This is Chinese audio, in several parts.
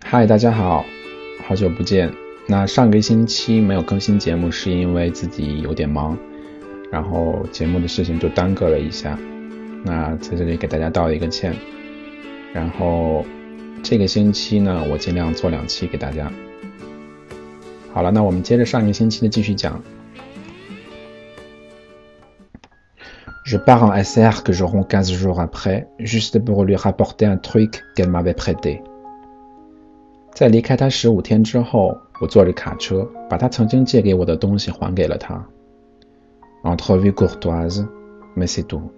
嗨，大家好，好久不见。那上个星期没有更新节目，是因为自己有点忙，然后节目的事情就耽搁了一下。那在这里给大家道一个歉。然后这个星期呢，我尽量做两期给大家。好了，那我们接着上一个星期的继续讲。Je pars en SR que je rends quinze jours après, juste pour lui rapporter un truc qu'elle m'avait prêté。在离开他十五天之后，我坐着卡车，把他曾经借给我的东西还给了他。Entrevue courtoise, mais c'est tout.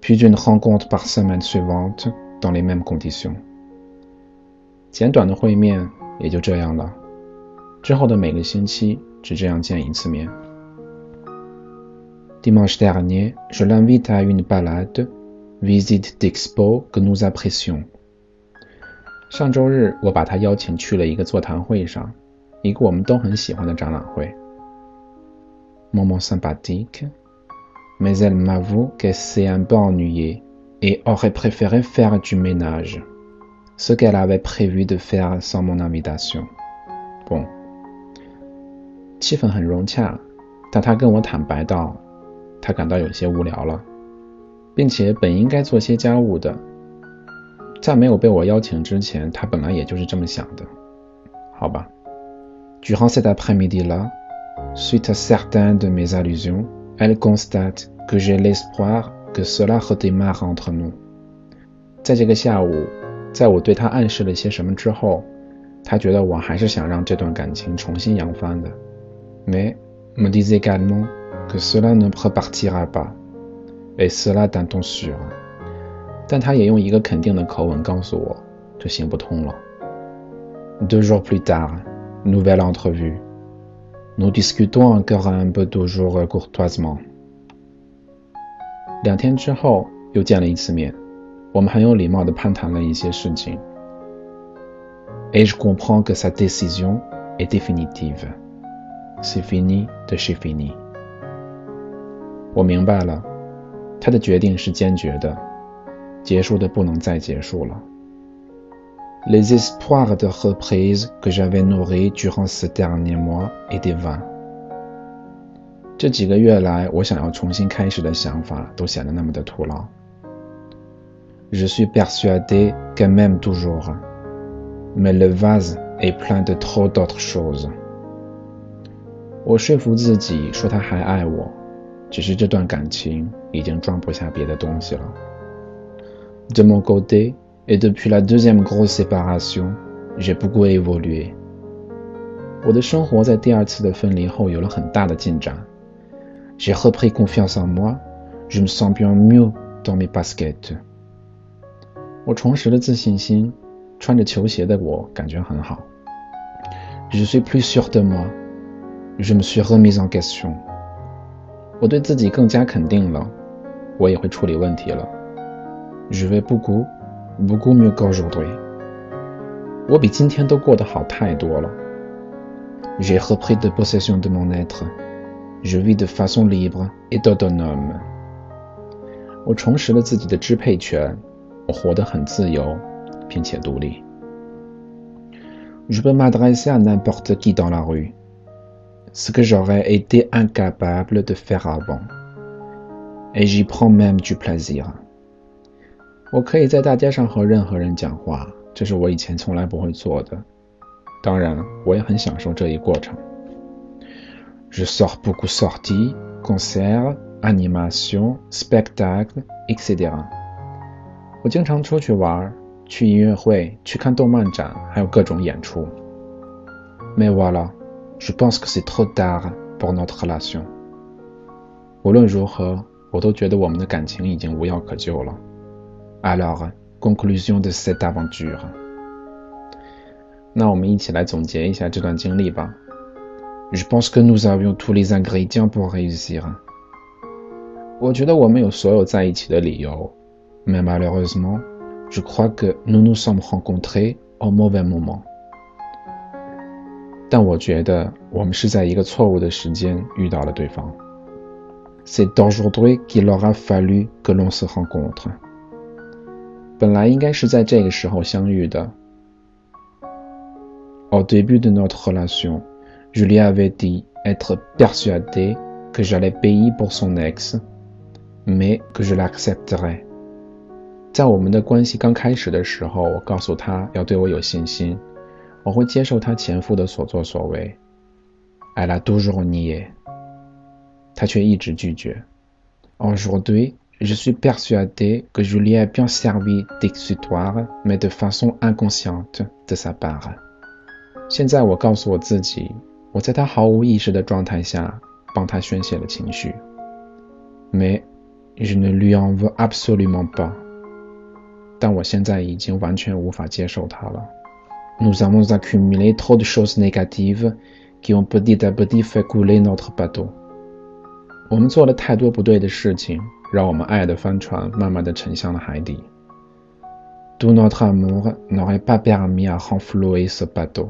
Puis une rencontre par semaine suivante dans les mêmes conditions。简短的会面也就这样了。之后的每个星期只这样见一次面。 Dimanche dernier, je l'invite à une balade, visite d'expo que nous apprécions. 上周日，我把他邀请去了一个座谈会上，一个我们都很喜欢的展览会。Moment sympathique, mais elle m'avoue qu'elle s'est un peu ennuyée et aurait préféré faire du ménage, ce qu'elle avait prévu de faire sans mon invitation. Bon，气氛很融洽，但他跟我坦白道。 他感到有些无聊了，并且本应该做些家务的，在没有被我邀请之前，他本来也就是这么想的。好吧。Durant cet après-midi-là, suite à certaines de mes allusions, elle constate que j'ai l'espoir que cela redémarre entre nous。在这个下午，在我对他暗示了些什么之后，他觉得我还是想让这段感情重新扬帆的。Mais me disait également que cela ne repartira pas, et cela d'un ton sûr. 但他也用一个肯定的口吻告诉我，这行不通了。Deux jours plus tard, nouvelle entrevue. Nous discutons encore un peu toujours courtoisement. 两天之后又见了一次面，我们很有礼貌地攀谈了一些事情。Et je comprends que sa décision est définitive. C'est fini de chez fini. 我明白了，他的决定是坚决的，结束的不能再结束了。Les espoirs de reprise que j'avais nourris durant ces derniers mois étaient vains。这几个月来，我想要重新开始的想法都显得那么的徒劳。Je suis persuadé qu'elle m'aime toujours, mais le vase est plein de trop d'autres choses。我说服自己说他还爱我。只是这段感情已经装不下别的东西了。De mon côté, et depuis la deuxième grosse séparation, j'ai beaucoup évolué。我的生活在第二次的分离后有了很大的进展。J'ai repris confiance en moi, je me sens bien mieux dans mes baskets。我重拾了自信心，穿着球鞋的我感觉很好。Je suis plus sûr de moi, je me suis remise en question。我对自己更加肯定了，我也会处理问题了。Je vais beaucoup, beaucoup mieux qu'aujourd'hui。我比今天都过得好太多了。J'ai repris de possession de mon être. Je vis de façon libre et autonome。我重拾了自己的支配权，我活得很自由，并且独立。Je peux m'adresser à n'importe qui dans la rue。ce que j'aurais été incapable de faire avant. Et j'y prends même du plaisir. 我可以在大街上和任何人讲话，这是我以前从来不会做的。当然，我也很享受这一过程。Je sors beaucoup sorties, concerts, animations, spectacles, etc. 我经常出去玩，去音乐会，去看动漫展，还有各种演出。Mais voilà. Je pense que c'est trop tard pour notre relation。无论如何，我都觉得我们的感情已经无药可救了。Alors, conclusion de cette aventure。那我们一起来总结一下这段经历吧。Je pense que nous avions tous les ingrédients pour réussir。我觉得我们有所有在一起的理由。Mais malheureusement, je crois que nous nous sommes rencontrés au mauvais moment。 但我觉得我们是在一个错误的时间遇到了对方。C'est aujourd'hui qu'il aura fallu que l'on se rencontre。本来应该是在这个时候相遇的。Au début de notre relation, je lui avais dit être persuadé que j'allais payer pour son ex, mais que je l'accepterais。在我们的关系刚开始的时候，我告诉他要对我有信心，我会接受他前夫的所作所为。Elle a toujours nié。他却一直拒绝。Aujourd'hui, je suis persuadé que je lui ai bien servi d'exutoire, mais de façon inconsciente de sa part。现在我告诉我自己，我在他毫无意识的状态下帮他宣泄了情绪。Mais je ne lui en veux absolument pas。但我现在已经完全无法接受他了。Nous avons accumulé trop de choses négatives qui ont petit à petit fait couler notre bateau。我们做了太多不对的事情，让我们爱的帆船慢慢的沉向了海底。Tout notre amour n'aurait pas permis à renflouer ce bateau。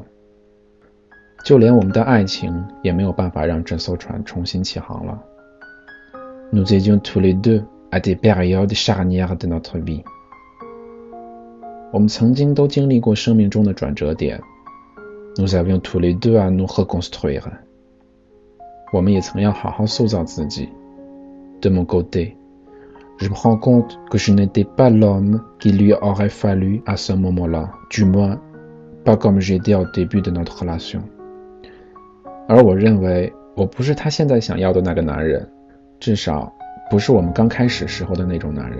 就连我们的爱情也没有办法让这艘船重新起航了。Nous étions tous les deux à des périodes charnières de notre vie。 我们曾经都经历过生命中的转折点。Nous avions tous les deux à nous reconstruire。我们也曾要好好塑造自己。De mon côté, je me rends compte que je n'étais pas l'homme qu'il lui aurait fallu à ce moment-là, du moins pas comme j'étais au début de notre relation. 而我认为我不是他现在想要的那个男人，至少不是我们刚开始时候的那种男人。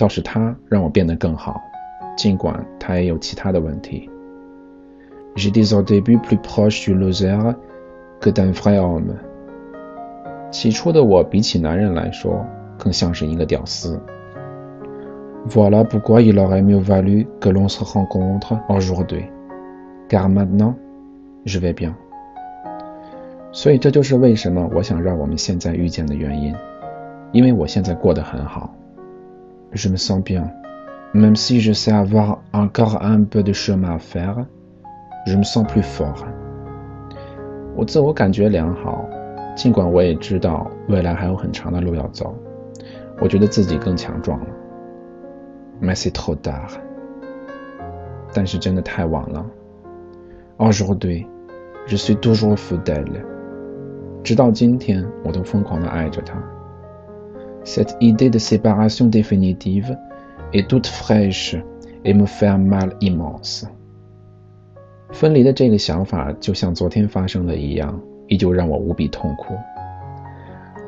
倒是他让我变得更好，尽管他也有其他的问题。J'étais au début plus proche du loser que d'un vrai homme。起初的我比起男人来说，更像是一个屌丝。Voilà pourquoi il aurait mieux valu que l'on se rencontre aujourd'hui, car maintenant je vais bien。所以这就是为什么我想让我们现在遇见的原因，因为我现在过得很好。Je me sens bien, même si je sais avoir encore un peu de chemin à faire. Je me sens plus fort。我自我感觉良好，尽管我也知道未来还有很长的路要走。我觉得自己更强壮了。Mais c'est trop tard。但是真的太晚了。Aujourd'hui, je suis toujours fou d'elle。直到今天，我都疯狂的爱着她。Cette idée de séparation définitive est toute fraîche et me fait un mal immense。分离的这个想法就像昨天发生的一样，依旧让我无比痛苦。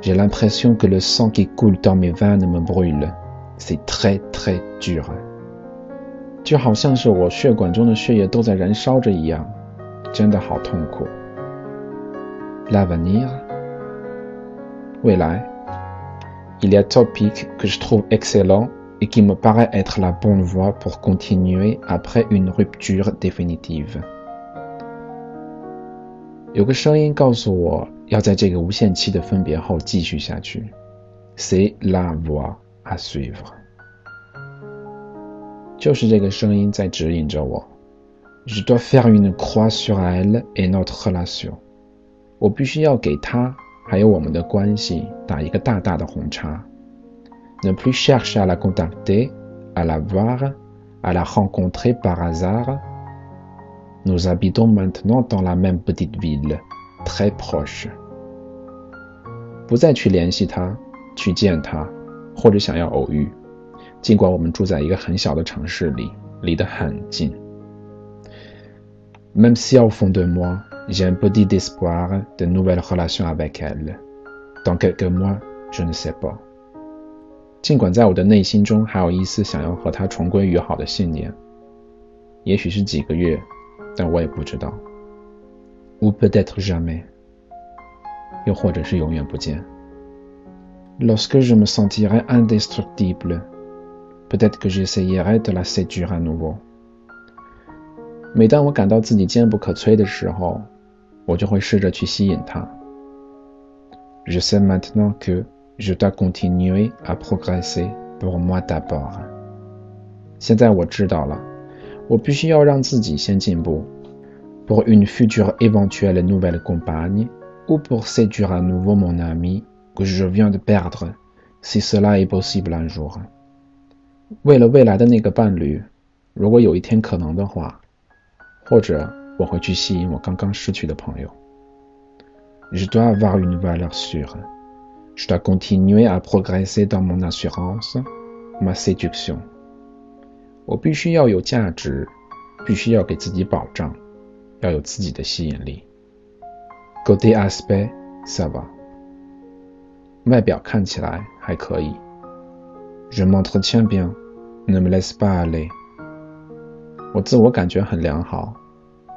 J'ai l'impression que le sang qui coule dans mes veines me brûle. C'est très très dur. 就好像是我血管中的血液都在燃烧着一样，真的好痛苦。L'avenir，未来。 Il y a topic que je trouve excellent et qui me paraît être la bonne voie pour continuer après une rupture définitive. 有个声音告诉我要在这个无限期的分别后继续下去。C'est la voie à suivre. 就是这个声音在指引着我。 Je dois faire une croix sur elle et notre relation. 我必须要给她 还有我们的关系打一个大大的红叉。Ne plus chercher à la contacter, à la voir, à la rencontrer par hasard. Nous habitons maintenant dans la même petite ville, très proche. 不再去联系他，去见他，或者想要偶遇，尽管我们住在一个很小的城市里，离得很近。Même si au fond de moi, j'ai un petit espoir de nouvelles relations avec elle, dans quelques mois, je ne sais pas。尽管在我的内心中还有一丝想要和他重归于好的信念，也许是几个月，但我也不知道。Ou peut-être jamais，又或者是永远不见。Lorsque je me sentirai indestructible, peut-être que j'essayerai de la séduire à nouveau。 每当我感到自己坚不可摧的时候，我就会试着去吸引她。Je sais maintenant que je dois continuer à progresser pour moi d'abord。现在我知道了，我必须要让自己先进步，pour une future éventuelle nouvelle compagne ou pour séduire à nouveau mon ami que je viens de perdre, si cela est possible un jour。为了未来的那个伴侣，如果有一天可能的话，或者我会去吸引我刚刚失去的朋友。Je dois avoir une valeur sûre. Je dois continuer à progresser dans mon assurance, ma séduction. 我必须要有价值，必须要给自己保障，要有自己的吸引力。Côté aspect, ça va. 外表看起来还可以。Je m'entretiens bien, ne me laisse pas aller. 我自我感觉很良好，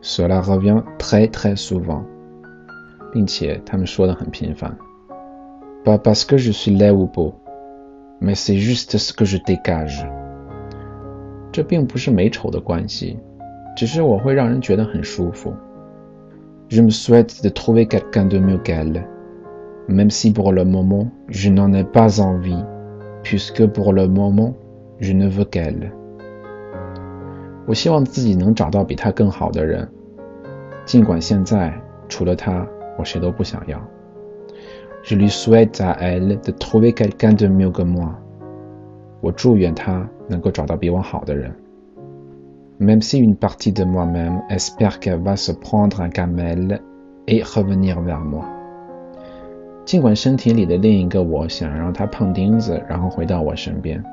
Cela revient très très souvent，并且他们说的很频繁。Pas parce que je suis laid ou beau, mais c'est juste ce que je dégage。这并不是美丑的关系，只是我会让人觉得很舒服。Je me souhaite de trouver quelqu'un de mieux qu'elle, même si pour le moment je n'en ai pas envie, puisque pour le moment je ne veux qu'elle。 我希望自己能找到比他更好的人，尽管现在除了他，我谁都不想要。Je lui souhaite à elle de trouver quelqu'un de mieux que moi。我祝愿他能够找到比我好的人。Même si une partie de moi-même espère qu'elle va se prendre un camel et revenir vers moi。尽管身体里的另一个我想让他碰钉子，然后回到我身边。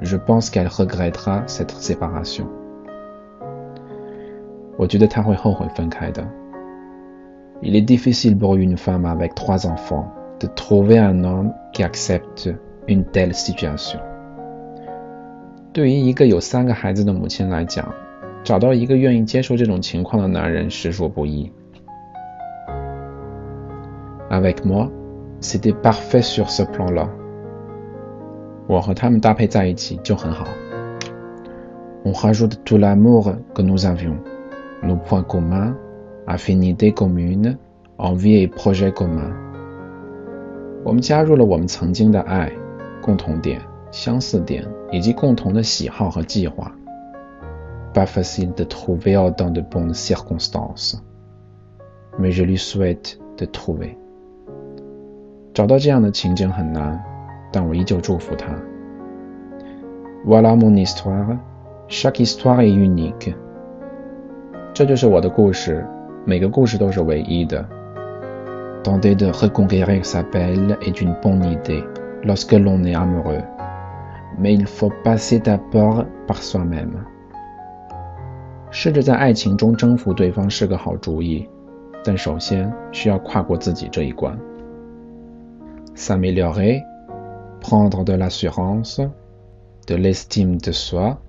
Je pense qu'elle regrettera cette séparation. 我觉得她会后悔分开的。Il est difficile pour une femme avec trois enfants de trouver un homme qui accepte une telle situation. 对于一个有三个孩子的母亲来讲，找到一个愿意接受这种情况的男人实属不易。Avec moi, c'était parfait sur ce plan-là. 我和他们搭配在一起就很好。On rajoute tout l'amour que nous avions, nos points communs, affinités communes, envies et projets communs。我们加入了我们曾经的爱、共同点、相似点以及共同的喜好和计划。Pas facile de trouver dans de bonnes circonstances, mais je lui souhaite de trouver。找到这样的情景很难。但我依旧祝福他。Voilà mon histoire. Chaque histoire est unique. 这就是我的故事，每个故事都是唯一的。Tenter de reconquérir sa belle est une bonne idée lorsque l'on est amoureux, mais il faut passer d'abord par soi-même. 试着在爱情中征服对方是个好主意，但首先需要跨过自己这一关。S'améliorer prendre de l'assurance, de l'estime de soi,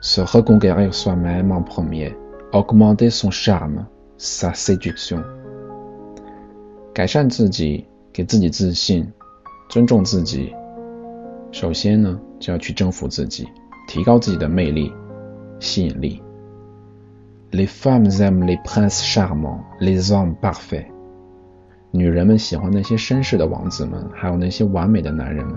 se reconquérir soi-même en premier, augmenter son charme, sa séduction. 改善自己，给自己自信，尊重自己。首先呢，就要去征服自己，提高自己的魅力、吸引力。Les femmes aiment les princes charmants, les hommes parfaits. 女人们喜欢那些绅士的王子们，还有那些完美的男人们。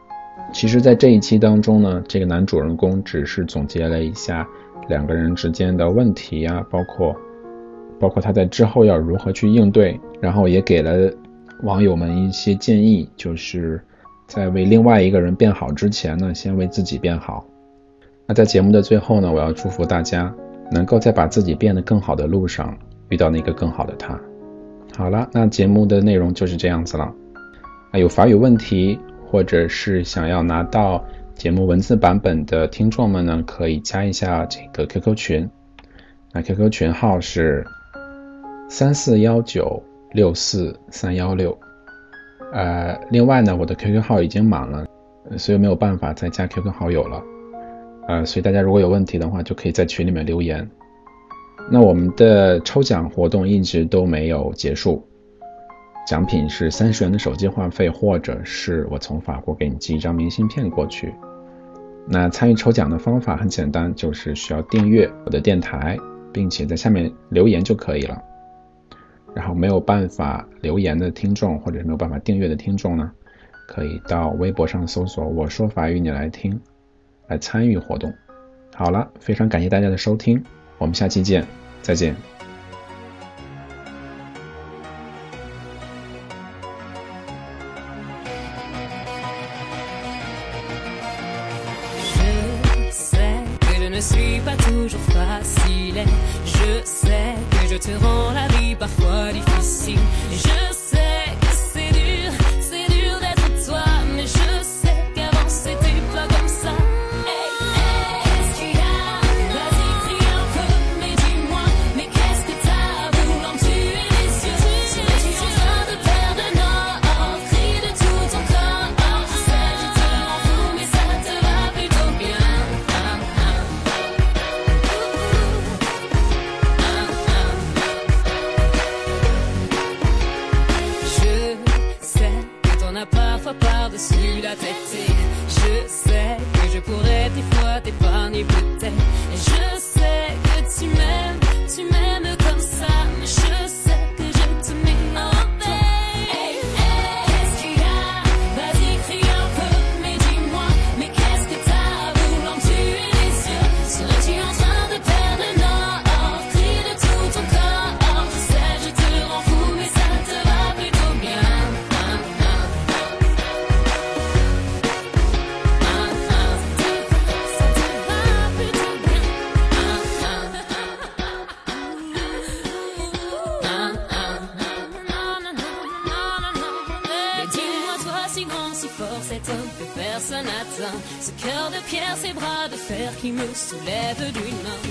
其实，在这一期当中呢，这个男主人公只是总结了一下两个人之间的问题啊，包括包括他在之后要如何去应对，然后也给了网友们一些建议，就是在为另外一个人变好之前呢，先为自己变好。那在节目的最后呢，我要祝福大家能够在把自己变得更好的路上遇到那个更好的他。好了，那节目的内容就是这样子了。啊，有法语问题或者是想要拿到节目文字版本的听众们呢，可以加一下这个 QQ 群。那 QQ 群号是三四幺九六四三幺六。呃，另外呢，我的 QQ 号已经满了，所以没有办法再加 QQ 好友了。呃，所以大家如果有问题的话，就可以在群里面留言。那我们的抽奖活动一直都没有结束。奖品是三十元的手机话费，或者是我从法国给你寄一张明信片过去。那参与抽奖的方法很简单，就是需要订阅我的电台，并且在下面留言就可以了。然后没有办法留言的听众，或者是没有办法订阅的听众呢，可以到微博上搜索“我说法语你来听”，来参与活动。好了，非常感谢大家的收听，我们下期见，再见。Je sais que je te rends la vie parfois difficile. Je fer qui me soulèvent d'une main.